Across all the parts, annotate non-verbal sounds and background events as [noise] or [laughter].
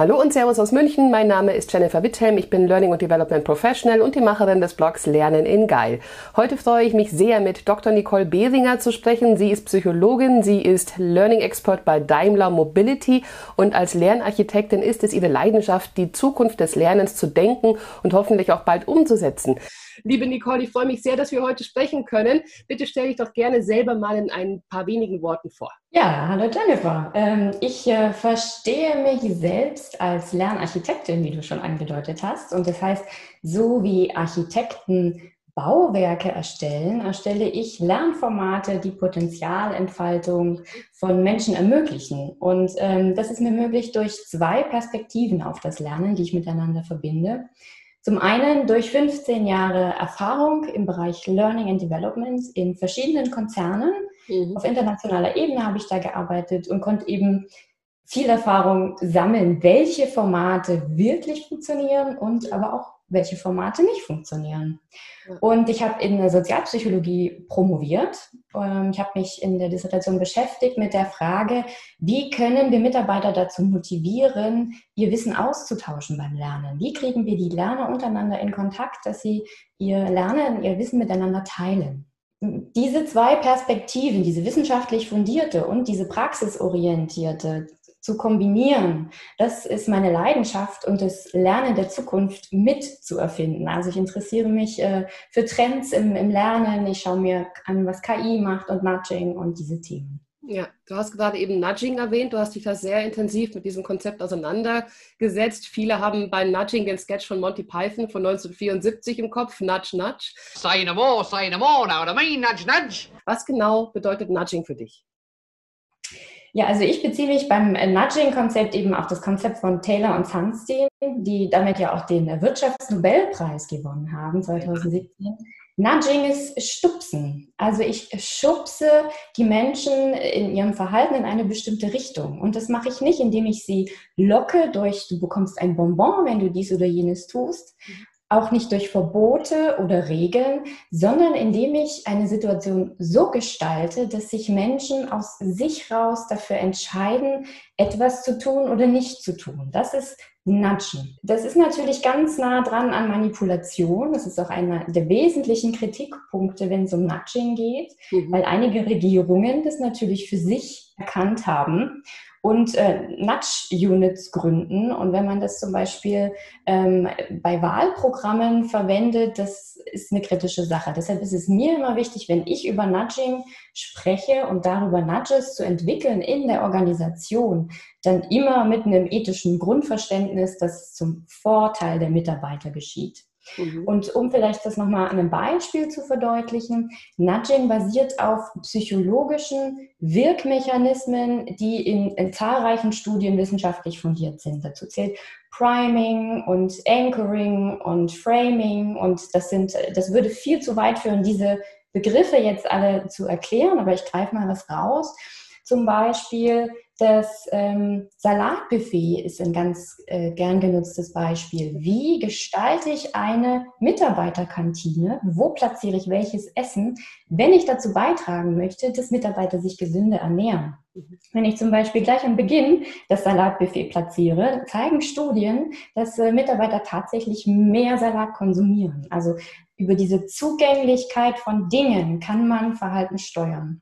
Hallo und Servus aus München. Mein Name ist Jennifer Witthelm. Ich bin Learning und Development Professional und die Macherin des Blogs Lernen in Geil. Heute freue ich mich sehr, mit Dr. Nicole Behringer zu sprechen. Sie ist Psychologin, sie ist Learning Expert bei Daimler Mobility und als Lernarchitektin ist es ihre Leidenschaft, die Zukunft des Lernens zu denken und hoffentlich auch bald umzusetzen. Liebe Nicole, ich freue mich sehr, dass wir heute sprechen können. Bitte stell dich doch gerne selber mal in ein paar wenigen Worten vor. Ja, hallo Jennifer. Ähm, ich äh, verstehe mich selbst als Lernarchitektin, wie du schon angedeutet hast. Und das heißt, so wie Architekten Bauwerke erstellen, erstelle ich Lernformate, die Potenzialentfaltung von Menschen ermöglichen. Und ähm, das ist mir möglich durch zwei Perspektiven auf das Lernen, die ich miteinander verbinde. Zum einen durch 15 Jahre Erfahrung im Bereich Learning and Development in verschiedenen Konzernen. Mhm. Auf internationaler Ebene habe ich da gearbeitet und konnte eben viel Erfahrung sammeln, welche Formate wirklich funktionieren und aber auch welche Formate nicht funktionieren. Und ich habe in der Sozialpsychologie promoviert. Ähm, ich habe mich in der Dissertation beschäftigt mit der Frage, wie können wir Mitarbeiter dazu motivieren, ihr Wissen auszutauschen beim Lernen? Wie kriegen wir die Lerner untereinander in Kontakt, dass sie ihr Lernen, ihr Wissen miteinander teilen? Diese zwei Perspektiven, diese wissenschaftlich fundierte und diese praxisorientierte, zu kombinieren, das ist meine Leidenschaft und das Lernen der Zukunft mit zu erfinden. Also ich interessiere mich äh, für Trends im, im Lernen, ich schaue mir an, was KI macht und Nudging und diese Themen. Ja, du hast gerade eben Nudging erwähnt. Du hast dich da sehr intensiv mit diesem Konzept auseinandergesetzt. Viele haben bei Nudging den Sketch von Monty Python von 1974 im Kopf, Nudge, Nudge. Say no more, say no more, now what I mean, nudge, nudge. Was genau bedeutet Nudging für dich? Ja, also ich beziehe mich beim Nudging-Konzept eben auf das Konzept von Taylor und Sunstein, die damit ja auch den Wirtschaftsnobelpreis gewonnen haben 2017. Nudging ist Stupsen. Also ich schubse die Menschen in ihrem Verhalten in eine bestimmte Richtung. Und das mache ich nicht, indem ich sie locke durch, du bekommst ein Bonbon, wenn du dies oder jenes tust, mhm auch nicht durch Verbote oder Regeln, sondern indem ich eine Situation so gestalte, dass sich Menschen aus sich raus dafür entscheiden, etwas zu tun oder nicht zu tun. Das ist Nudgen. Das ist natürlich ganz nah dran an Manipulation. Das ist auch einer der wesentlichen Kritikpunkte, wenn es um Nudging geht, mhm. weil einige Regierungen das natürlich für sich erkannt haben und äh, Nudge-Units gründen. Und wenn man das zum Beispiel ähm, bei Wahlprogrammen verwendet, das ist eine kritische Sache. Deshalb ist es mir immer wichtig, wenn ich über Nudging spreche und darüber Nudges zu entwickeln in der Organisation, dann immer mit einem ethischen Grundverständnis, das zum Vorteil der Mitarbeiter geschieht. Mhm. Und um vielleicht das nochmal an einem Beispiel zu verdeutlichen, Nudging basiert auf psychologischen Wirkmechanismen, die in, in zahlreichen Studien wissenschaftlich fundiert sind. Dazu zählt Priming und Anchoring und Framing und das sind, das würde viel zu weit führen, diese Begriffe jetzt alle zu erklären, aber ich greife mal was raus. Zum Beispiel das ähm, Salatbuffet ist ein ganz äh, gern genutztes Beispiel. Wie gestalte ich eine Mitarbeiterkantine? Wo platziere ich welches Essen, wenn ich dazu beitragen möchte, dass Mitarbeiter sich gesünder ernähren? Mhm. Wenn ich zum Beispiel gleich am Beginn das Salatbuffet platziere, zeigen Studien, dass äh, Mitarbeiter tatsächlich mehr Salat konsumieren. Also über diese Zugänglichkeit von Dingen kann man Verhalten steuern.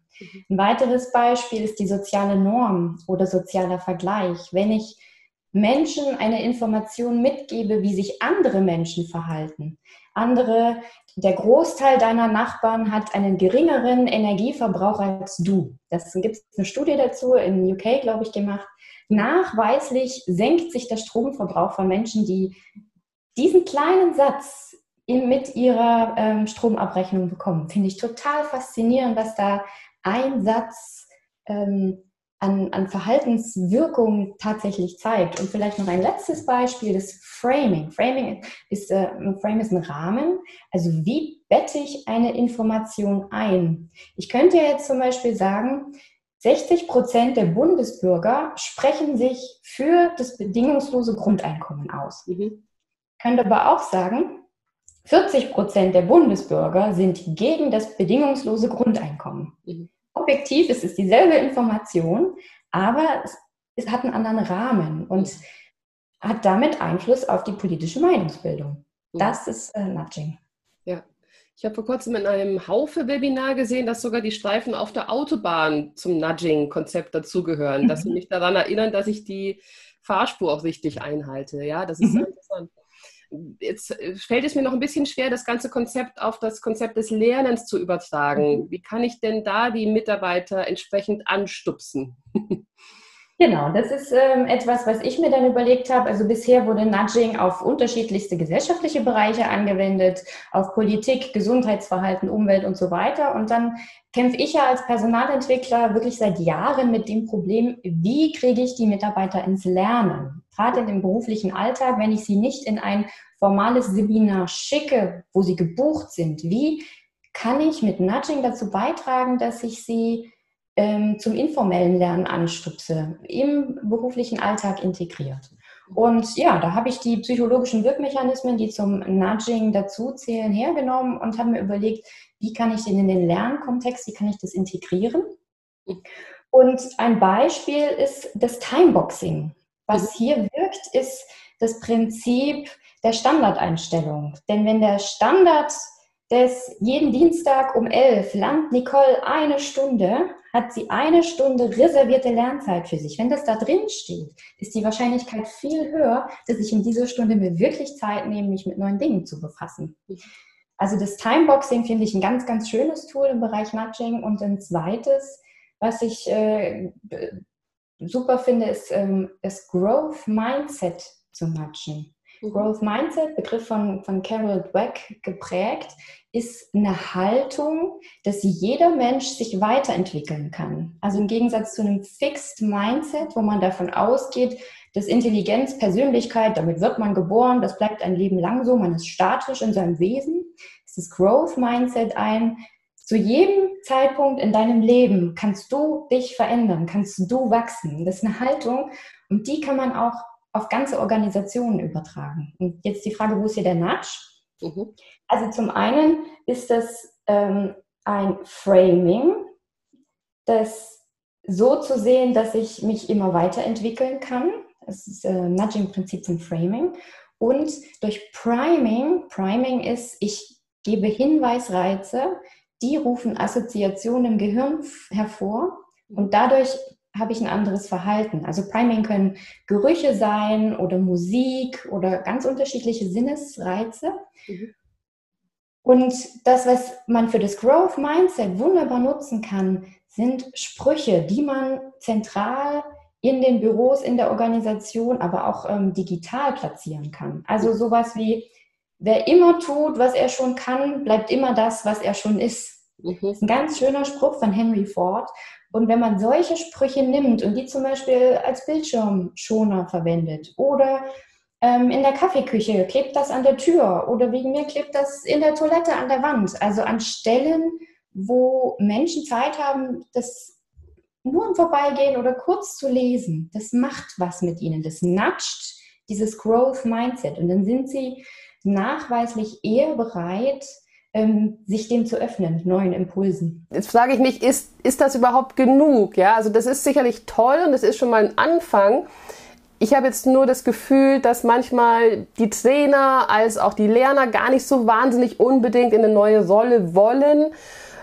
Ein weiteres Beispiel ist die soziale Norm oder sozialer Vergleich. Wenn ich Menschen eine Information mitgebe, wie sich andere Menschen verhalten. Andere, der Großteil deiner Nachbarn hat einen geringeren Energieverbrauch als du. Das gibt es eine Studie dazu in UK, glaube ich, gemacht. Nachweislich senkt sich der Stromverbrauch von Menschen, die diesen kleinen Satz mit ihrer ähm, Stromabrechnung bekommen. Finde ich total faszinierend, was da ein Satz ähm, an, an Verhaltenswirkung tatsächlich zeigt. Und vielleicht noch ein letztes Beispiel, das Framing. Framing ist, äh, ein Frame ist ein Rahmen. Also wie bette ich eine Information ein? Ich könnte jetzt zum Beispiel sagen, 60 Prozent der Bundesbürger sprechen sich für das bedingungslose Grundeinkommen aus. Mhm. Könnte aber auch sagen, 40 Prozent der Bundesbürger sind gegen das bedingungslose Grundeinkommen. Mhm. Objektiv ist es dieselbe Information, aber es, es, hat einen anderen Rahmen. Und hat damit Einfluss auf die politische Meinungsbildung. Mhm. Das ist äh, Nudging. Ja. Ich habe vor kurzem in einem Haufe-Webinar gesehen, dass sogar die Streifen auf der Autobahn zum Nudging-Konzept dazugehören, mhm. dass sie mich daran erinnern, dass ich die Fahrspur auch richtig einhalte. Ja, das ist mhm. interessant. Jetzt äh, fällt es mir noch ein bisschen schwer, das ganze Konzept auf das Konzept des Lernens zu übertragen. Mhm. Wie kann ich denn da die Mitarbeiter entsprechend anstupsen? [laughs] Genau, das ist ähm, etwas, was ich mir dann überlegt habe. Also bisher wurde Nudging auf unterschiedlichste gesellschaftliche Bereiche angewendet, auf Politik, Gesundheitsverhalten, Umwelt und so weiter. Und dann kämpfe ich ja als Personalentwickler wirklich seit Jahren mit dem Problem, wie kriege ich die Mitarbeiter ins Lernen? Gerade in dem beruflichen Alltag, wenn ich sie nicht in ein formales Seminar schicke, wo sie gebucht sind, wie kann ich mit Nudging dazu beitragen, dass ich sie ähm, zum informellen Lernen anstupse, im beruflichen Alltag integriert. Und ja, da habe ich die psychologischen Wirkmechanismen, die zum Nudging dazuzählen, hergenommen und habe mir überlegt, wie kann ich den in den Lernkontext, wie kann ich das integrieren? Und ein Beispiel ist das Timeboxing. Was mhm. hier wirkt, ist das Prinzip der Standardeinstellung. Denn wenn der Standard des jeden Dienstag um elf lernt Nicole eine Stunde, hat sie eine Stunde reservierte Lernzeit für sich. Wenn das da drin steht, ist die Wahrscheinlichkeit viel höher, dass ich in dieser Stunde mir wirklich Zeit nehme, mich mit neuen Dingen zu befassen. Also das Timeboxing finde ich ein ganz, ganz schönes Tool im Bereich Nudging. Und ein zweites, was ich äh, super finde, ist ähm, das Growth Mindset zu nudgen. Growth Mindset, Begriff von, von Carol Dweck geprägt, ist eine Haltung, dass jeder Mensch sich weiterentwickeln kann. Also im Gegensatz zu einem Fixed Mindset, wo man davon ausgeht, dass Intelligenz, Persönlichkeit, damit wird man geboren, das bleibt ein Leben lang so, man ist statisch in seinem Wesen, ist das Growth Mindset ein, zu jedem Zeitpunkt in deinem Leben kannst du dich verändern, kannst du wachsen. Das ist eine Haltung und die kann man auch auf ganze Organisationen übertragen. Und jetzt die Frage, wo ist hier der Nudge? Mhm. Also zum einen ist das ähm, ein Framing, das so zu sehen, dass ich mich immer weiterentwickeln kann. Das ist äh, Nudging-Prinzip von Framing. Und durch Priming, Priming ist, ich gebe Hinweisreize, die rufen Assoziationen im Gehirn hervor und dadurch habe ich ein anderes Verhalten. Also Priming können Gerüche sein oder Musik oder ganz unterschiedliche Sinnesreize. Mhm. Und das, was man für das Growth Mindset wunderbar nutzen kann, sind Sprüche, die man zentral in den Büros, in der Organisation, aber auch ähm, digital platzieren kann. Also sowas wie, wer immer tut, was er schon kann, bleibt immer das, was er schon ist. Mhm. Das ist ein ganz schöner Spruch von Henry Ford. Und wenn man solche Sprüche nimmt und die zum Beispiel als Bildschirmschoner verwendet oder ähm, in der Kaffeeküche klebt das an der Tür oder wegen mir klebt das in der Toilette an der Wand, also an Stellen, wo Menschen Zeit haben, das nur im Vorbeigehen oder kurz zu lesen, das macht was mit ihnen, das nudgt dieses Growth Mindset. Und dann sind sie nachweislich eher bereit, ähm, sich dem zu öffnen, neuen Impulsen. Jetzt frage ich mich, ist, ist das überhaupt genug? Ja, also das ist sicherlich toll und das ist schon mal ein Anfang. Ich habe jetzt nur das Gefühl, dass manchmal die Trainer als auch die Lerner gar nicht so wahnsinnig unbedingt in eine neue Rolle wollen.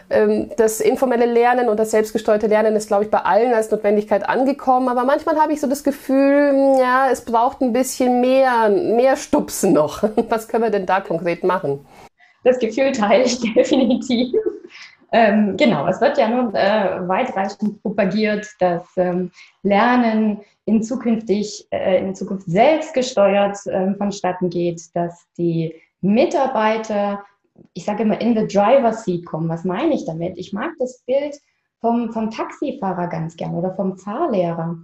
Ähm, das informelle Lernen und das selbstgesteuerte Lernen ist, glaube ich, bei allen als Notwendigkeit angekommen. Aber manchmal habe ich so das Gefühl, ja, es braucht ein bisschen mehr, mehr Stupsen noch. [laughs] Was können wir denn da konkret machen? Das Gefühl teile ich [laughs] definitiv. Ähm, genau, es wird ja nun äh, weitreichend propagiert, dass ähm, Lernen in, zukünftig, äh, in Zukunft selbstgesteuert äh, vonstatten geht, dass die Mitarbeiter, ich sage immer, in the driver's seat kommen. Was meine ich damit? Ich mag das Bild vom, vom Taxifahrer ganz gern oder vom Fahrlehrer.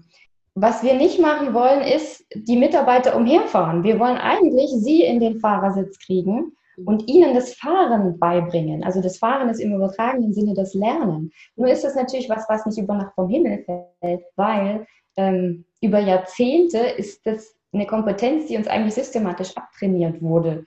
Was wir nicht machen wollen, ist die Mitarbeiter umherfahren. Wir wollen eigentlich sie in den Fahrersitz kriegen und ihnen das Fahren beibringen. Also das Fahren ist im übertragenen Sinne das Lernen. Nur ist das natürlich was, was nicht über Nacht vom Himmel fällt, weil ähm, über Jahrzehnte ist das eine Kompetenz, die uns eigentlich systematisch abtrainiert wurde.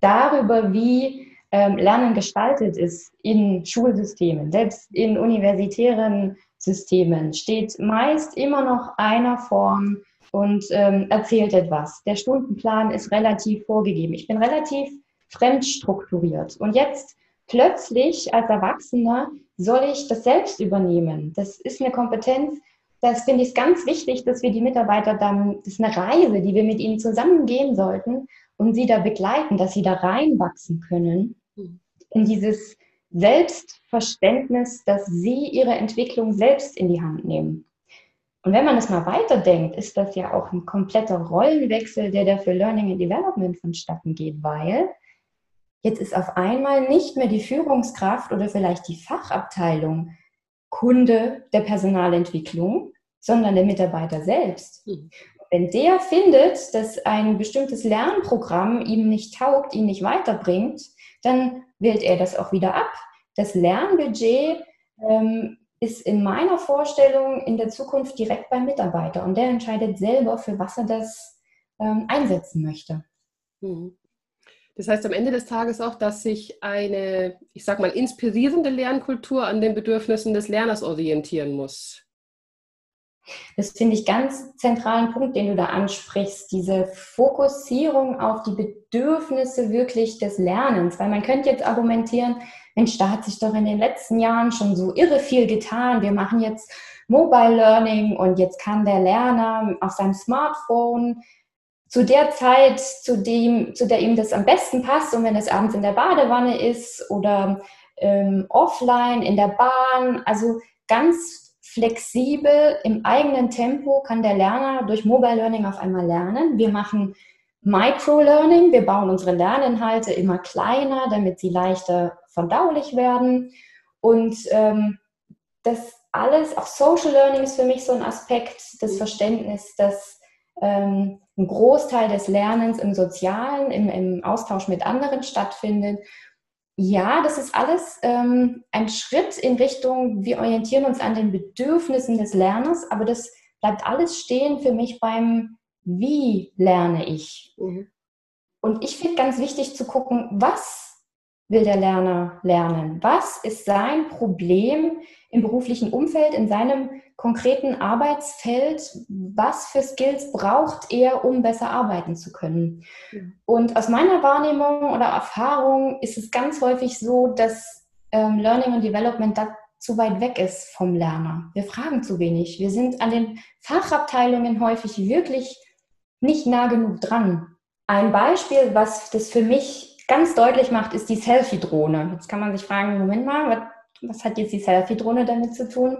Darüber, wie ähm, Lernen gestaltet ist in Schulsystemen, selbst in universitären Systemen, steht meist immer noch einer Form und ähm, erzählt etwas. Der Stundenplan ist relativ vorgegeben. Ich bin relativ fremd strukturiert. Und jetzt plötzlich als Erwachsener soll ich das selbst übernehmen. Das ist eine Kompetenz, das finde ich ganz wichtig, dass wir die Mitarbeiter dann, das ist eine Reise, die wir mit ihnen zusammen gehen sollten und sie da begleiten, dass sie da reinwachsen können in dieses Selbstverständnis, dass sie ihre Entwicklung selbst in die Hand nehmen. Und wenn man es mal weiterdenkt, ist das ja auch ein kompletter Rollenwechsel, der da für Learning and Development vonstatten geht, weil jetzt ist auf einmal nicht mehr die Führungskraft oder vielleicht die Fachabteilung Kunde der Personalentwicklung, sondern der Mitarbeiter selbst. Mhm. Wenn der findet, dass ein bestimmtes Lernprogramm ihm nicht taugt, ihn nicht weiterbringt, dann wählt er das auch wieder ab. Das Lernbudget ähm, ist in meiner Vorstellung in der Zukunft direkt beim Mitarbeiter und der entscheidet selber, für was er das ähm, einsetzen möchte. Mhm. Das heißt am Ende des Tages auch, dass sich eine, ich sag mal, inspirierende Lernkultur an den Bedürfnissen des Lerners orientieren muss. Das finde ich ganz zentralen Punkt, den du da ansprichst, diese Fokussierung auf die Bedürfnisse wirklich des Lernens. Weil man könnte jetzt argumentieren, Mensch, da hat sich doch in den letzten Jahren schon so irre viel getan. Wir machen jetzt Mobile Learning und jetzt kann der Lerner auf seinem Smartphone zu der Zeit, zu, dem, zu der ihm das am besten passt. Und wenn es abends in der Badewanne ist oder ähm, offline in der Bahn, also ganz flexibel im eigenen Tempo kann der Lerner durch Mobile Learning auf einmal lernen. Wir machen Micro-Learning, wir bauen unsere Lerninhalte immer kleiner, damit sie leichter verdaulich werden. Und ähm, das alles, auch Social Learning ist für mich so ein Aspekt, das Verständnis, dass ähm, ein Großteil des Lernens im Sozialen, im, im Austausch mit anderen stattfindet. Ja, das ist alles ähm, ein Schritt in Richtung, wir orientieren uns an den Bedürfnissen des Lerners, aber das bleibt alles stehen für mich beim Wie lerne ich. Mhm. Und ich finde ganz wichtig zu gucken, was will der Lerner lernen? Was ist sein Problem im beruflichen Umfeld, in seinem konkreten Arbeitsfeld, was für Skills braucht er, um besser arbeiten zu können. Und aus meiner Wahrnehmung oder Erfahrung ist es ganz häufig so, dass ähm, Learning und Development da zu weit weg ist vom Lerner. Wir fragen zu wenig. Wir sind an den Fachabteilungen häufig wirklich nicht nah genug dran. Ein Beispiel, was das für mich ganz deutlich macht, ist die Selfie-Drohne. Jetzt kann man sich fragen, Moment mal, was, was hat jetzt die Selfie-Drohne damit zu tun?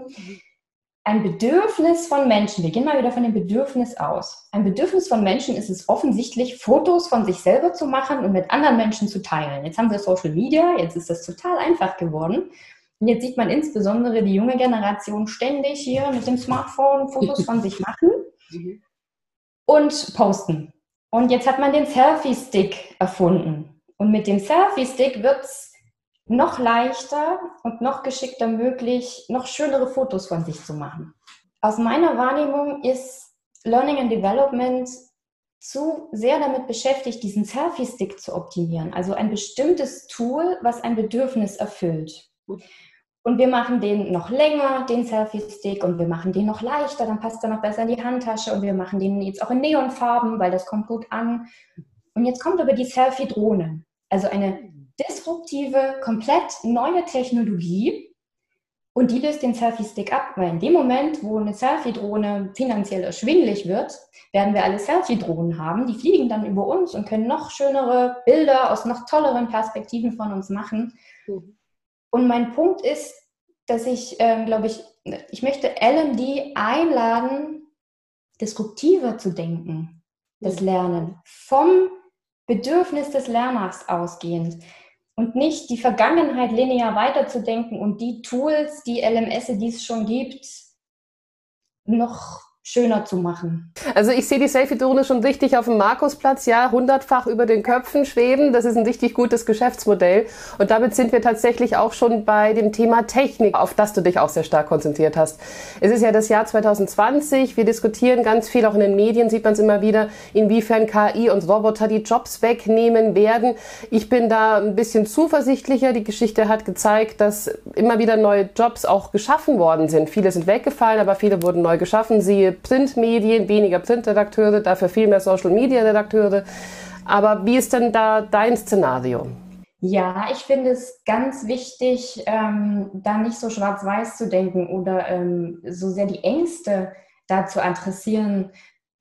Ein Bedürfnis von Menschen, wir gehen mal wieder von dem Bedürfnis aus. Ein Bedürfnis von Menschen ist es offensichtlich, Fotos von sich selber zu machen und mit anderen Menschen zu teilen. Jetzt haben wir Social Media, jetzt ist das total einfach geworden. Und jetzt sieht man insbesondere die junge Generation ständig hier mit dem Smartphone Fotos von sich machen mhm. und posten. Und jetzt hat man den Selfie-Stick erfunden. Und mit dem Selfie-Stick wird es noch leichter und noch geschickter möglich, noch schönere Fotos von sich zu machen. Aus meiner Wahrnehmung ist Learning and Development zu sehr damit beschäftigt, diesen Selfie-Stick zu optimieren. Also ein bestimmtes Tool, was ein Bedürfnis erfüllt. Und wir machen den noch länger, den Selfie-Stick, und wir machen den noch leichter, dann passt er noch besser in die Handtasche und wir machen den jetzt auch in Neonfarben, weil das kommt gut an. Und jetzt kommt aber die Selfie-Drohne. Also eine disruptive, komplett neue Technologie und die löst den Selfie-Stick ab, weil in dem Moment, wo eine Selfie-Drohne finanziell erschwinglich wird, werden wir alle Selfie-Drohnen haben. Die fliegen dann über uns und können noch schönere Bilder aus noch tolleren Perspektiven von uns machen. Mhm. Und mein Punkt ist, dass ich, äh, glaube ich, ich möchte LMD einladen, disruptiver zu denken, das mhm. Lernen, vom Bedürfnis des Lerners ausgehend und nicht die Vergangenheit linear weiterzudenken und die Tools, die LMS, die es schon gibt, noch schöner zu machen. Also ich sehe die Selfie-Drohne schon richtig auf dem Markusplatz, ja, hundertfach über den Köpfen schweben. Das ist ein richtig gutes Geschäftsmodell. Und damit sind wir tatsächlich auch schon bei dem Thema Technik, auf das du dich auch sehr stark konzentriert hast. Es ist ja das Jahr 2020. Wir diskutieren ganz viel, auch in den Medien sieht man es immer wieder, inwiefern KI und Roboter die Jobs wegnehmen werden. Ich bin da ein bisschen zuversichtlicher. Die Geschichte hat gezeigt, dass immer wieder neue Jobs auch geschaffen worden sind. Viele sind weggefallen, aber viele wurden neu geschaffen. Siehe Printmedien, weniger Printredakteure, dafür viel mehr Social-Media-Redakteure. Aber wie ist denn da dein Szenario? Ja, ich finde es ganz wichtig, ähm, da nicht so schwarz-weiß zu denken oder ähm, so sehr die Ängste da zu adressieren.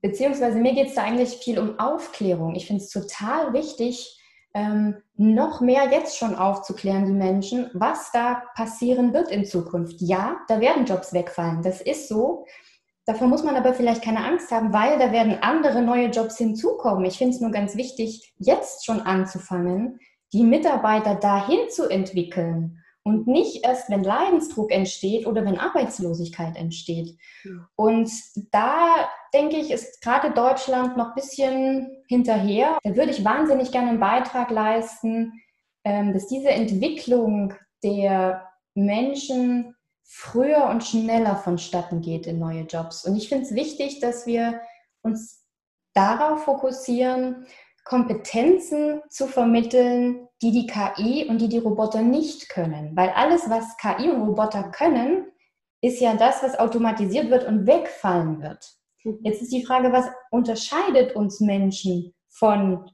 Beziehungsweise mir geht es da eigentlich viel um Aufklärung. Ich finde es total wichtig, ähm, noch mehr jetzt schon aufzuklären, die Menschen, was da passieren wird in Zukunft. Ja, da werden Jobs wegfallen, das ist so. Davor muss man aber vielleicht keine Angst haben, weil da werden andere neue Jobs hinzukommen. Ich finde es nur ganz wichtig, jetzt schon anzufangen, die Mitarbeiter dahin zu entwickeln und nicht erst, wenn Leidensdruck entsteht oder wenn Arbeitslosigkeit entsteht. Und da denke ich, ist gerade Deutschland noch ein bisschen hinterher. Da würde ich wahnsinnig gerne einen Beitrag leisten, ähm, dass diese Entwicklung der Menschen früher und schneller vonstatten geht in neue Jobs. Und ich finde es wichtig, dass wir uns darauf fokussieren, Kompetenzen zu vermitteln, die die KI und die die Roboter nicht können. Weil alles, was KI und Roboter können, ist ja das, was automatisiert wird und wegfallen wird. Mhm. Jetzt ist die Frage, was unterscheidet uns Menschen von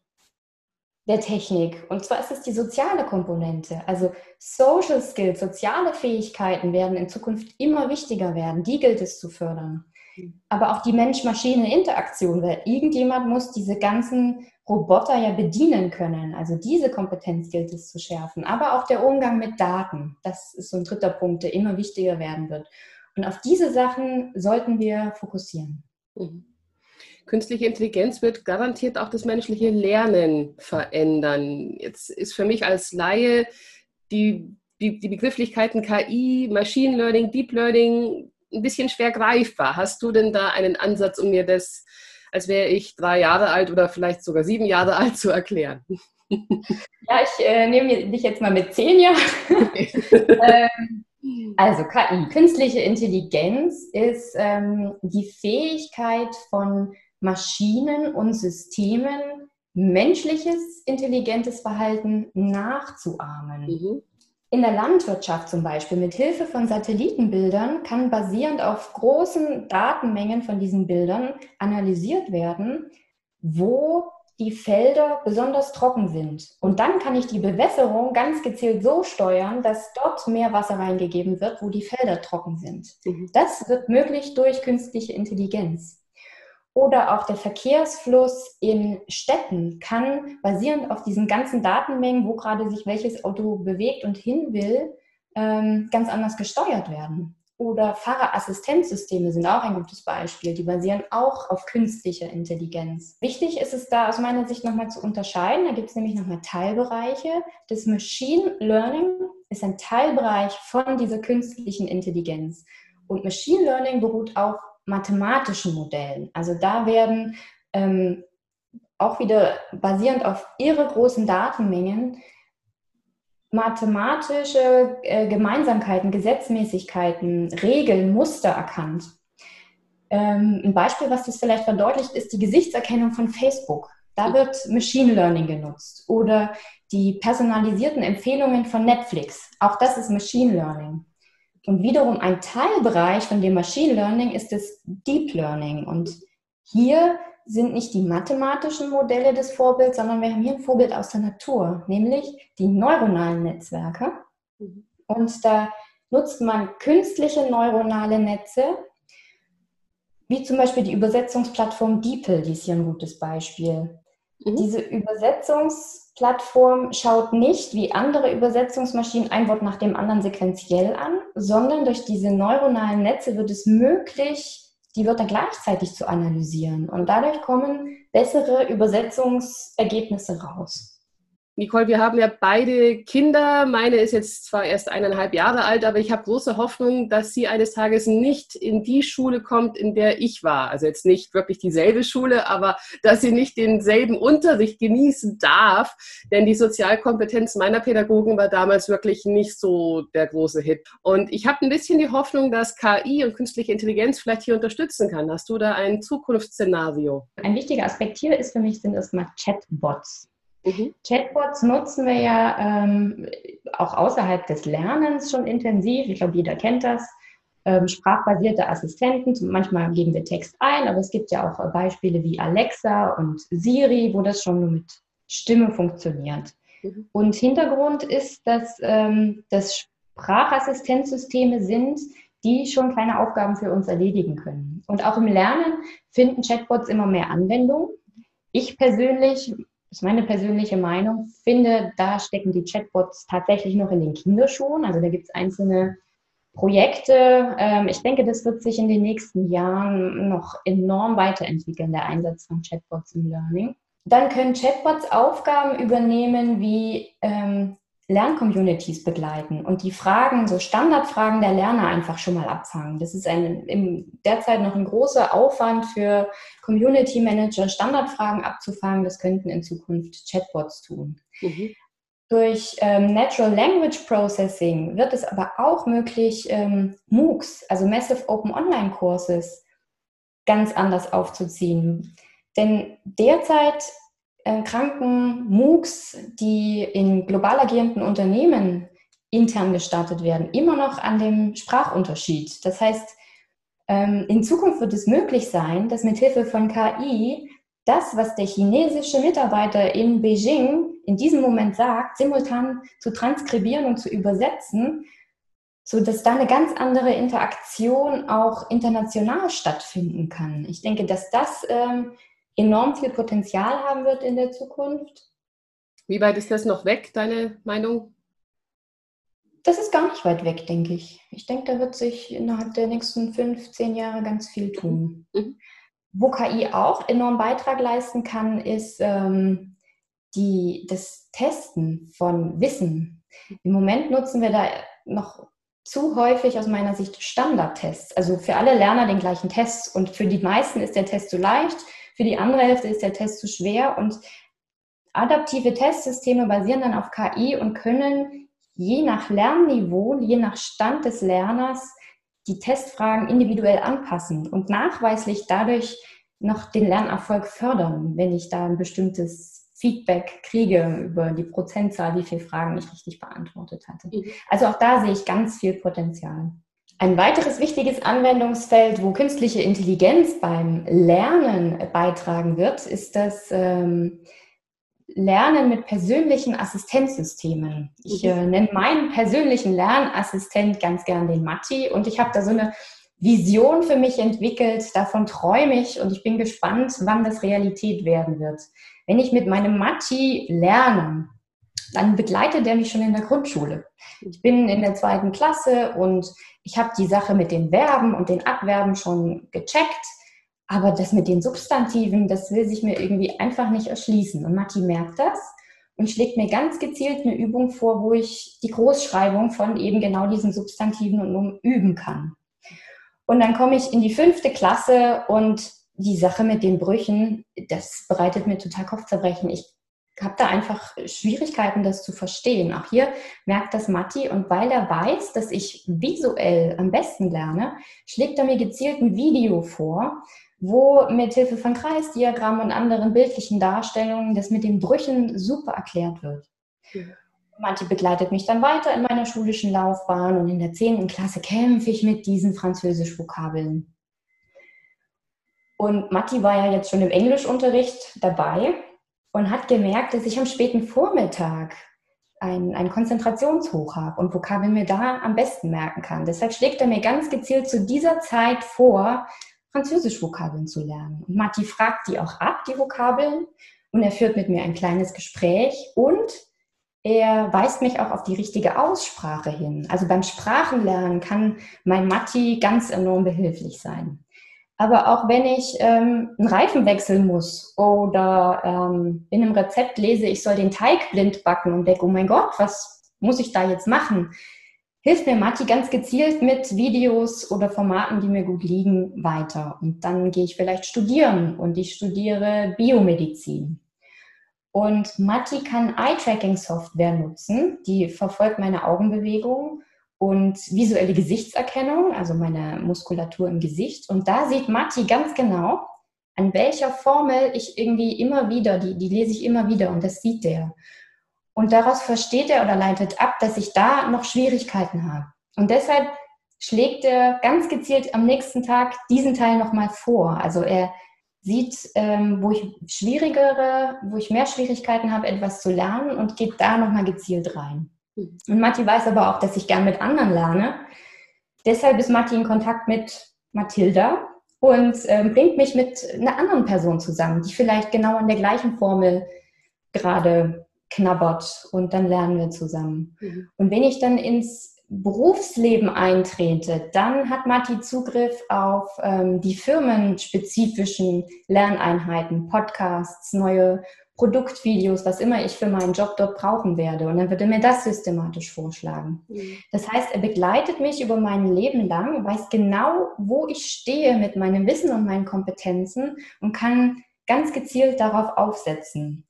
der Technik? Und zwar ist es die soziale Komponente. Also Social Skills, soziale Fähigkeiten werden in Zukunft immer wichtiger werden. Die gilt es zu fördern. Aber auch die Mensch-Maschine-Interaktion, weil irgendjemand muss diese ganzen Roboter ja bedienen können. Also diese Kompetenz gilt es zu schärfen. Aber auch der Umgang mit Daten, das ist so ein dritter Punkt, der immer wichtiger werden wird. Und auf diese Sachen sollten wir fokussieren. Mhm. Künstliche Intelligenz wird garantiert auch das menschliche Lernen verändern. Jetzt ist für mich als Laie die, die, die Begrifflichkeiten KI, Machine Learning, Deep Learning ein bisschen schwer greifbar. Hast du denn da einen Ansatz, um mir das als wäre ich drei Jahre alt oder vielleicht sogar sieben Jahre alt zu erklären. [laughs] Ja, ich äh, nehme dich jetzt mal mit zehn Jahren. [laughs] ähm, also KI, künstliche Intelligenz ist ähm, die Fähigkeit von Maschinen und Systemen, menschliches intelligentes Verhalten nachzuahmen. Mhm. In der Landwirtschaft zum Beispiel mit Hilfe von Satellitenbildern kann basierend auf großen Datenmengen von diesen Bildern analysiert werden, wo die Felder besonders trocken sind. Und dann kann ich die Bewässerung ganz gezielt so steuern, dass dort mehr Wasser reingegeben wird, wo die Felder trocken sind. Mhm. Das wird möglich durch künstliche Intelligenz oder auch der Verkehrsfluss in Städten kann basierend auf diesen ganzen Datenmengen, wo gerade sich welches Auto bewegt und hin will, ähm, ganz anders gesteuert werden. Oder Fahrerassistenzsysteme sind auch ein gutes Beispiel. Die basieren auch auf künstlicher Intelligenz. Wichtig ist es da aus meiner Sicht nochmal zu unterscheiden. Da gibt es nämlich nochmal Teilbereiche. Das Machine Learning ist ein Teilbereich von dieser künstlichen Intelligenz. Und Machine Learning beruht auch mathematischen Modellen. Also da werden ähm, auch wieder basierend auf ihre großen Datenmengen mathematische äh, Gemeinsamkeiten, Gesetzmäßigkeiten, Regeln, Muster erkannt. Ähm, ein Beispiel, was das vielleicht verdeutlicht, ist die Gesichtserkennung von Facebook. Da wird Machine Learning genutzt. Oder die personalisierten Empfehlungen von Netflix. Auch das ist Machine Learning. Und wiederum ein Teilbereich von dem Machine Learning ist das Deep Learning. Und hier sind nicht die mathematischen Modelle des Vorbilds, sondern wir haben hier ein Vorbild aus der Natur, nämlich die neuronalen Netzwerke. Mhm. Und da nutzt man künstliche neuronale Netze, wie zum Beispiel die Übersetzungsplattform DeepL, die ist hier ein gutes Beispiel. Mhm. Diese Übersetzungsplattform schaut nicht wie andere Übersetzungsmaschinen ein Wort nach dem anderen sequenziell an, sondern durch diese neuronalen Netze wird es möglich, die Wörter gleichzeitig zu analysieren. Und dadurch kommen bessere Übersetzungsergebnisse raus. Nicole, wir haben ja beide Kinder. Meine ist jetzt zwar erst eineinhalb Jahre alt, aber ich habe große Hoffnung, dass sie eines Tages nicht in die Schule kommt, in der ich war. Also jetzt nicht wirklich dieselbe Schule, aber dass sie nicht denselben Unterricht genießen darf. Denn die Sozialkompetenz meiner Pädagogen war damals wirklich nicht so der große Hit. Und ich habe ein bisschen die Hoffnung, dass KI und künstliche Intelligenz vielleicht hier unterstützen kann. Hast du da ein Zukunftsszenario? Ein wichtiger Aspekt hier ist für mich, sind erstmal Chatbots. Mhm. Chatbots nutzen wir ja ähm, auch außerhalb des Lernens schon intensiv. Ich glaube, jeder kennt das. ähm, sprachbasierte Assistenten. Manchmal geben wir Text ein, aber es gibt ja auch Beispiele wie Alexa und Siri, wo das schon nur mit Stimme funktioniert. Mhm. Und Hintergrund ist, dass ähm, das Sprachassistenzsysteme sind, die schon kleine Aufgaben für uns erledigen können. Und auch im Lernen finden Chatbots immer mehr Anwendung. Ich persönlich, ist meine persönliche Meinung, finde, da stecken die Chatbots tatsächlich noch in den Kinderschuhen. Also da gibt es einzelne Projekte. Ähm, ich denke, das wird sich in den nächsten Jahren noch enorm weiterentwickeln, der Einsatz von Chatbots im Learning. Dann können Chatbots Aufgaben übernehmen wie ähm, Lerncommunities begleiten und die Fragen, so Standardfragen der Lerner einfach schon mal abfangen. Das ist ein, im, derzeit noch ein großer Aufwand für Community Manager, Standardfragen abzufangen. Das könnten in Zukunft Chatbots tun. Mhm. Durch ähm, Natural Language Processing wird es aber auch möglich, ähm, MOOCs, also Massive Open Online Courses, ganz anders aufzuziehen. Denn derzeit kranken MOOCs, die in global agierenden Unternehmen intern gestartet werden, immer noch an dem Sprachunterschied. Das heißt, ähm, in Zukunft wird es möglich sein, dass mit Hilfe von KI das, was der chinesische Mitarbeiter in Beijing in diesem Moment sagt, simultan zu transkribieren und zu übersetzen, so dass da eine ganz andere Interaktion auch international stattfinden kann. Ich denke, dass das ähm, enorm viel Potenzial haben wird in der Zukunft. Wie weit ist das noch weg, deine Meinung? Das ist gar nicht weit weg, denke ich. Ich denke, da wird sich innerhalb der nächsten fünf, zehn Jahre ganz viel tun. Mhm. Wo KI auch enorm Beitrag leisten kann, ist ähm, die, das Testen von Wissen. Im Moment nutzen wir da noch zu häufig aus meiner Sicht Standardtests. Also für alle Lerner den gleichen Test und für die meisten ist der Test zu leicht, für die andere Hälfte ist der Test zu schwer und adaptive Testsysteme basieren dann auf KI und können je nach Lernniveau, je nach Stand des Lerners die Testfragen individuell anpassen und nachweislich dadurch noch den Lernerfolg fördern, wenn ich da ein bestimmtes Feedback kriege über die Prozentzahl, wie viele Fragen ich richtig beantwortet hatte. Mhm. Also auch da sehe ich ganz viel Potenzial. Ein weiteres wichtiges Anwendungsfeld, wo künstliche Intelligenz beim Lernen beitragen wird, ist das ähm, Lernen mit persönlichen Assistenzsystemen. Ich äh, nenne meinen persönlichen Lernassistent ganz gern den Matti und ich habe da so eine Vision für mich entwickelt, davon träume ich und ich bin gespannt, wann das Realität werden wird. Wenn ich mit meinem Matti lerne, dann begleitet er mich schon in der Grundschule. Ich bin in der zweiten Klasse und ich habe die Sache mit den Verben und den Adverben schon gecheckt, aber das mit den Substantiven, das will sich mir irgendwie einfach nicht erschließen. Und Matti merkt das und schlägt mir ganz gezielt eine Übung vor, wo ich die Großschreibung von eben genau diesen Substantiven und Nomen üben kann. Und dann komme ich in die fünfte Klasse und die Sache mit den Brüchen, das bereitet mir total Kopfzerbrechen. Ich habe da einfach Schwierigkeiten, das zu verstehen. Auch hier merkt das Matti und weil er weiß, dass ich visuell am besten lerne, schlägt er mir gezielt ein Video vor, wo mit Hilfe von Kreisdiagrammen und anderen bildlichen Darstellungen das mit den Brüchen super erklärt wird. Ja. Matti begleitet mich dann weiter in meiner schulischen Laufbahn und in der 10. Klasse kämpfe ich mit diesen Französisch-Vokabeln. Und Matti war ja jetzt schon im Englischunterricht dabei und hat gemerkt, dass ich am späten Vormittag ein, ein Konzentrationshoch habe und Vokabeln mir da am besten merken kann. Deshalb schlägt er mir ganz gezielt zu dieser Zeit vor, Französisch-Vokabeln zu lernen. Und Matti fragt die auch ab, die Vokabeln, und er führt mit mir ein kleines Gespräch und er weist mich auch auf die richtige Aussprache hin. Also beim Sprachenlernen kann mein Matti ganz enorm behilflich sein. Aber auch wenn ich ähm, einen Reifen wechseln muss oder ähm, in einem Rezept lese, ich soll den Teig blind backen und denke, oh mein Gott, was muss ich da jetzt machen? Hilft mir Matti ganz gezielt mit Videos oder Formaten, die mir gut liegen, weiter. Und dann gehe ich vielleicht studieren und ich studiere Biomedizin. Und Matti kann Eye-Tracking-Software nutzen, die verfolgt meine Augenbewegungen und visuelle Gesichtserkennung, also meine Muskulatur im Gesicht. Und da sieht Matti ganz genau, an welcher Formel ich irgendwie immer wieder, die, die lese ich immer wieder und das sieht der. Und daraus versteht er oder leitet ab, dass ich da noch Schwierigkeiten habe. Und deshalb schlägt er ganz gezielt am nächsten Tag diesen Teil nochmal vor. Also er sieht, ähm, wo ich schwierigere, wo ich mehr Schwierigkeiten habe, etwas zu lernen und geht da nochmal gezielt rein. Mhm. Und Matti weiß aber auch, dass ich gern mit anderen lerne. Deshalb ist Matti in Kontakt mit Mathilda und ähm, bringt mich mit einer anderen Person zusammen, die vielleicht genau an der gleichen Formel gerade knabbert und dann lernen wir zusammen. Mhm. Und wenn ich dann ins Berufsleben eintrete, dann hat Matti Zugriff auf ähm, die firmenspezifischen Lerneinheiten, Podcasts, neue Produktvideos, was immer ich für meinen Job dort brauchen werde. Und dann wird er mir das systematisch vorschlagen. Mhm. Das heißt, er begleitet mich über mein Leben lang, weiß genau, wo ich stehe mit meinem Wissen und meinen Kompetenzen und kann ganz gezielt darauf aufsetzen.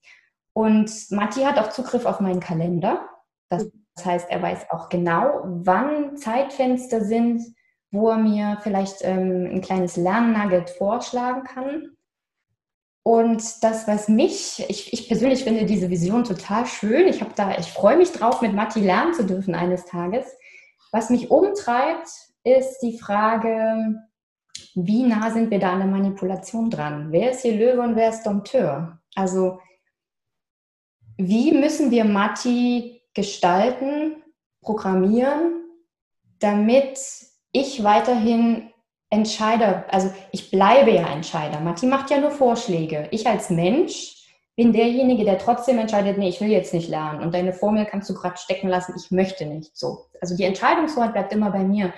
Und Matti hat auch Zugriff auf meinen Kalender. Das mhm. Heißt, er weiß auch genau, wann Zeitfenster sind, wo er mir vielleicht ähm, ein kleines Lernnugget vorschlagen kann. Und das, was mich, ich, ich persönlich finde diese Vision total schön. Ich habe da, ich freue mich drauf, mit Matti lernen zu dürfen eines Tages. Was mich umtreibt, ist die Frage, wie nah sind wir da an der Manipulation dran? Wer ist hier Löwe und wer ist Dompteur? Also, wie müssen wir Matti gestalten, programmieren, damit ich weiterhin Entscheider, also ich bleibe ja Entscheider. Matti macht ja nur Vorschläge. Ich als Mensch bin derjenige, der trotzdem entscheidet, nee, ich will jetzt nicht lernen und deine Formel kannst du gerade stecken lassen, ich möchte nicht. So. Also die Entscheidungshoheit bleibt immer bei mir.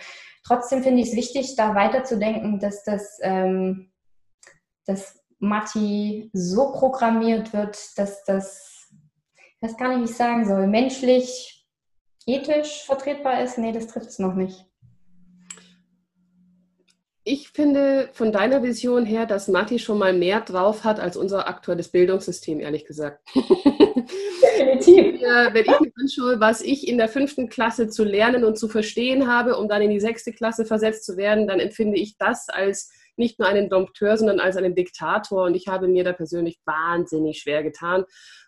Trotzdem finde ich es wichtig, da weiterzudenken, dass das, ähm, dass Matti so programmiert wird, dass das weiß gar nicht, wie ich sagen soll, menschlich, ethisch vertretbar ist? Nee, das trifft es noch nicht. Ich finde von deiner Vision her, dass Matti schon mal mehr drauf hat als unser aktuelles Bildungssystem, ehrlich gesagt. Definitiv. [laughs] Wenn ich mir anschaue, was ich in der fünften Klasse zu lernen und zu verstehen habe, um dann in die sechste Klasse versetzt zu werden, dann empfinde ich das als nicht nur einen Dompteur, sondern als einen Diktator. Und ich habe mir da persönlich wahnsinnig schwer getan.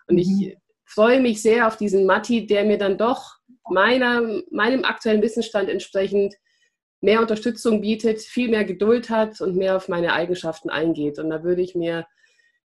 Und mhm. ich freue mich sehr auf diesen Matti, der mir dann doch meiner, meinem aktuellen Wissensstand entsprechend mehr Unterstützung bietet, viel mehr Geduld hat und mehr auf meine Eigenschaften eingeht. Und da würde ich mir,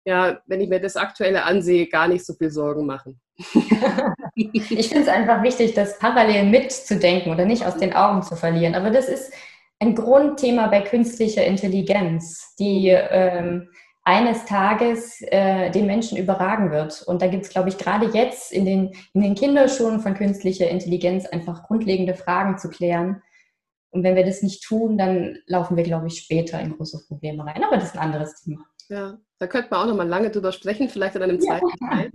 ja, wenn ich mir das Aktuelle ansehe, gar nicht so viel Sorgen machen. [laughs] ich finde es einfach wichtig, das parallel mitzudenken oder nicht aus den Augen zu verlieren. Aber das ist ein Grundthema bei künstlicher Intelligenz, die ähm, eines Tages äh, den Menschen überragen wird. Und da gibt es, glaube ich, gerade jetzt in den, in den Kinderschulen von künstlicher Intelligenz einfach grundlegende Fragen zu klären. Und wenn wir das nicht tun, dann laufen wir, glaube ich, später in große Probleme rein. Aber das ist ein anderes Thema. Ja, da könnte man auch noch mal lange drüber sprechen, vielleicht in einem zweiten ja. Teil.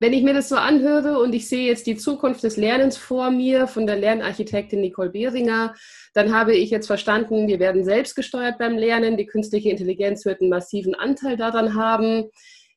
Wenn ich mir das so anhöre und ich sehe jetzt die Zukunft des Lernens vor mir von der Lernarchitektin Nicole Behringer, dann habe ich jetzt verstanden, wir werden selbstgesteuert beim Lernen, die künstliche Intelligenz wird einen massiven Anteil daran haben.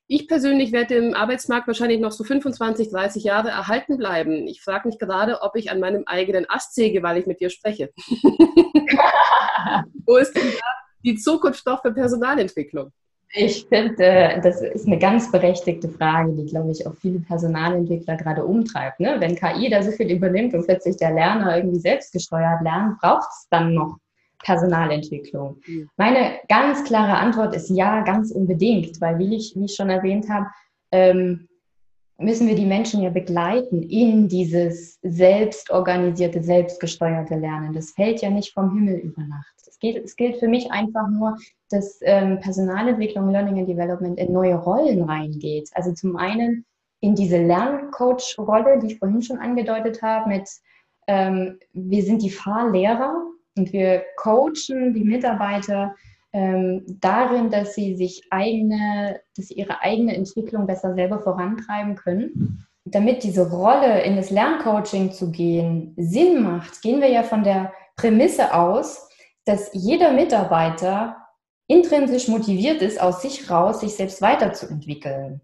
Ich persönlich werde im Arbeitsmarkt wahrscheinlich noch so 25, 30 Jahre erhalten bleiben. Ich frage mich gerade, ob ich an meinem eigenen Ast säge, weil ich mit dir spreche. [laughs] Wo ist denn da die Zukunft doch für Personalentwicklung? Ich finde, das ist eine ganz berechtigte Frage, die, glaube ich, auch viele Personalentwickler gerade umtreibt. Ne? Wenn KI da so viel übernimmt und plötzlich der Lerner irgendwie selbstgesteuert lernt, braucht es dann noch Personalentwicklung? Mhm. Meine ganz klare Antwort ist ja, ganz unbedingt, weil, wie ich, wie ich schon erwähnt habe, ähm, müssen wir die Menschen ja begleiten in dieses selbstorganisierte, selbstgesteuerte Lernen. Das fällt ja nicht vom Himmel über Nacht. Es, geht, es gilt für mich einfach nur, dass ähm, Personalentwicklung, Learning and Development in neue Rollen reingeht. Also zum einen in diese Lerncoach-Rolle, die ich vorhin schon angedeutet habe, mit ähm, wir sind die Fahrlehrer und wir coachen die Mitarbeiter ähm, darin, dass sie sich eigene, dass sie ihre eigene Entwicklung besser selber vorantreiben können. Damit diese Rolle in das Lerncoaching zu gehen Sinn macht, gehen wir ja von der Prämisse aus, dass jeder Mitarbeiter intrinsisch motiviert ist, aus sich raus sich selbst weiterzuentwickeln.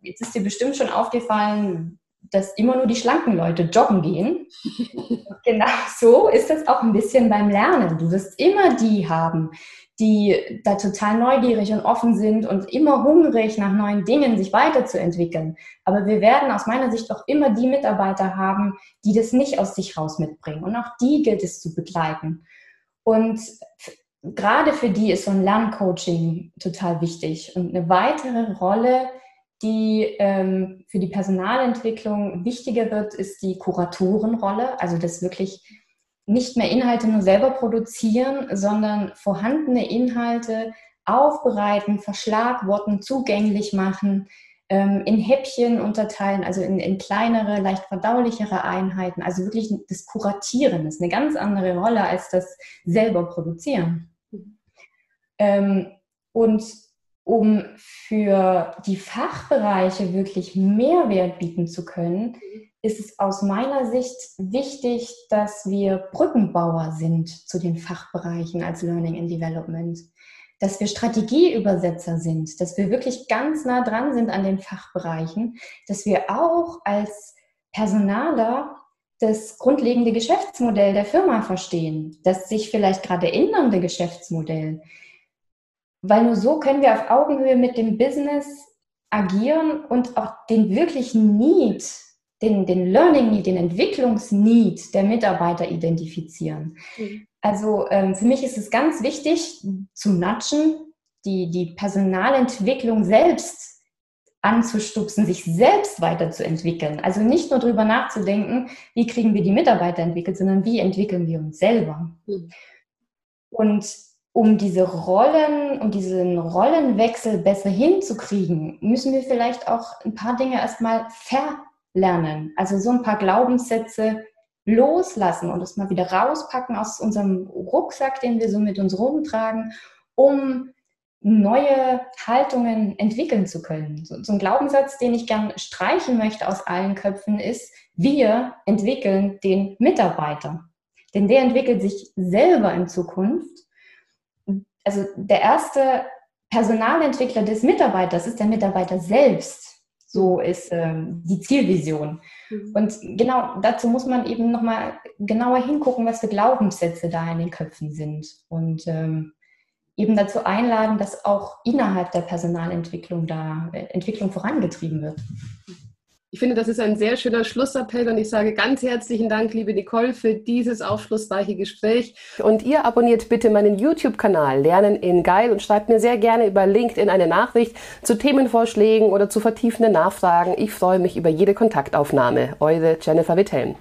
Jetzt ist dir bestimmt schon aufgefallen, dass immer nur die schlanken Leute joggen gehen. [laughs] genau so ist das auch ein bisschen beim Lernen. Du wirst immer die haben, die da total neugierig und offen sind und immer hungrig nach neuen Dingen, sich weiterzuentwickeln. Aber wir werden aus meiner Sicht auch immer die Mitarbeiter haben, die das nicht aus sich raus mitbringen. Und auch die gilt es zu begleiten. Und gerade für die ist so ein Lerncoaching total wichtig. Und eine weitere Rolle, die ähm, für die Personalentwicklung wichtiger wird, ist die Kuratorenrolle. Also das wirklich nicht mehr Inhalte nur selber produzieren, sondern vorhandene Inhalte aufbereiten, verschlagworten, zugänglich machen, ähm, in Häppchen unterteilen, also in, in, kleinere, leicht verdaulichere Einheiten. Also wirklich das Kuratieren ist eine ganz andere Rolle als das selber produzieren. Ähm, und um für die Fachbereiche wirklich Mehrwert bieten zu können, ist es aus meiner Sicht wichtig, dass wir Brückenbauer sind zu den Fachbereichen als Learning and Development, dass wir Strategieübersetzer sind, dass wir wirklich ganz nah dran sind an den Fachbereichen, dass wir auch als Personaler das grundlegende Geschäftsmodell der Firma verstehen, das sich vielleicht gerade ändernde Geschäftsmodell. Weil nur so können wir auf Augenhöhe mit dem Business agieren und auch den wirklichen Need den, den Learning Need, den Entwicklungsneed der Mitarbeiter identifizieren. Mhm. Also ähm, für mich ist es ganz wichtig zu natschen, die, die Personalentwicklung selbst anzustupsen, sich selbst weiterzuentwickeln. Also nicht nur darüber nachzudenken, wie kriegen wir die Mitarbeiter entwickelt, sondern wie entwickeln wir uns selber. Mhm. Und um diese Rollen, um diesen Rollenwechsel besser hinzukriegen, müssen wir vielleicht auch ein paar Dinge erstmal ver lernen. Also so ein paar Glaubenssätze loslassen und es mal wieder rauspacken aus unserem Rucksack, den wir so mit uns rumtragen, um neue Haltungen entwickeln zu können. So ein Glaubenssatz, den ich gern streichen möchte aus allen Köpfen, ist, wir entwickeln den Mitarbeiter. Denn der entwickelt sich selber in Zukunft. Also der erste Personalentwickler des Mitarbeiters ist der Mitarbeiter selbst. So ist ähm, die Zielvision. Mhm. Und genau dazu muss man eben nochmal genauer hingucken, was für Glaubenssätze da in den Köpfen sind. Und ähm, eben dazu einladen, dass auch innerhalb der Personalentwicklung da äh, Entwicklung vorangetrieben wird. Ich finde, das ist ein sehr schöner Schlussappell und ich sage ganz herzlichen Dank, liebe Nicole, für dieses aufschlussreiche Gespräch. Und ihr abonniert bitte meinen YouTube-Kanal Lernen in Geil und schreibt mir sehr gerne über LinkedIn eine Nachricht zu Themenvorschlägen oder zu vertiefenden Nachfragen. Ich freue mich über jede Kontaktaufnahme. Eure Jennifer Witthelm.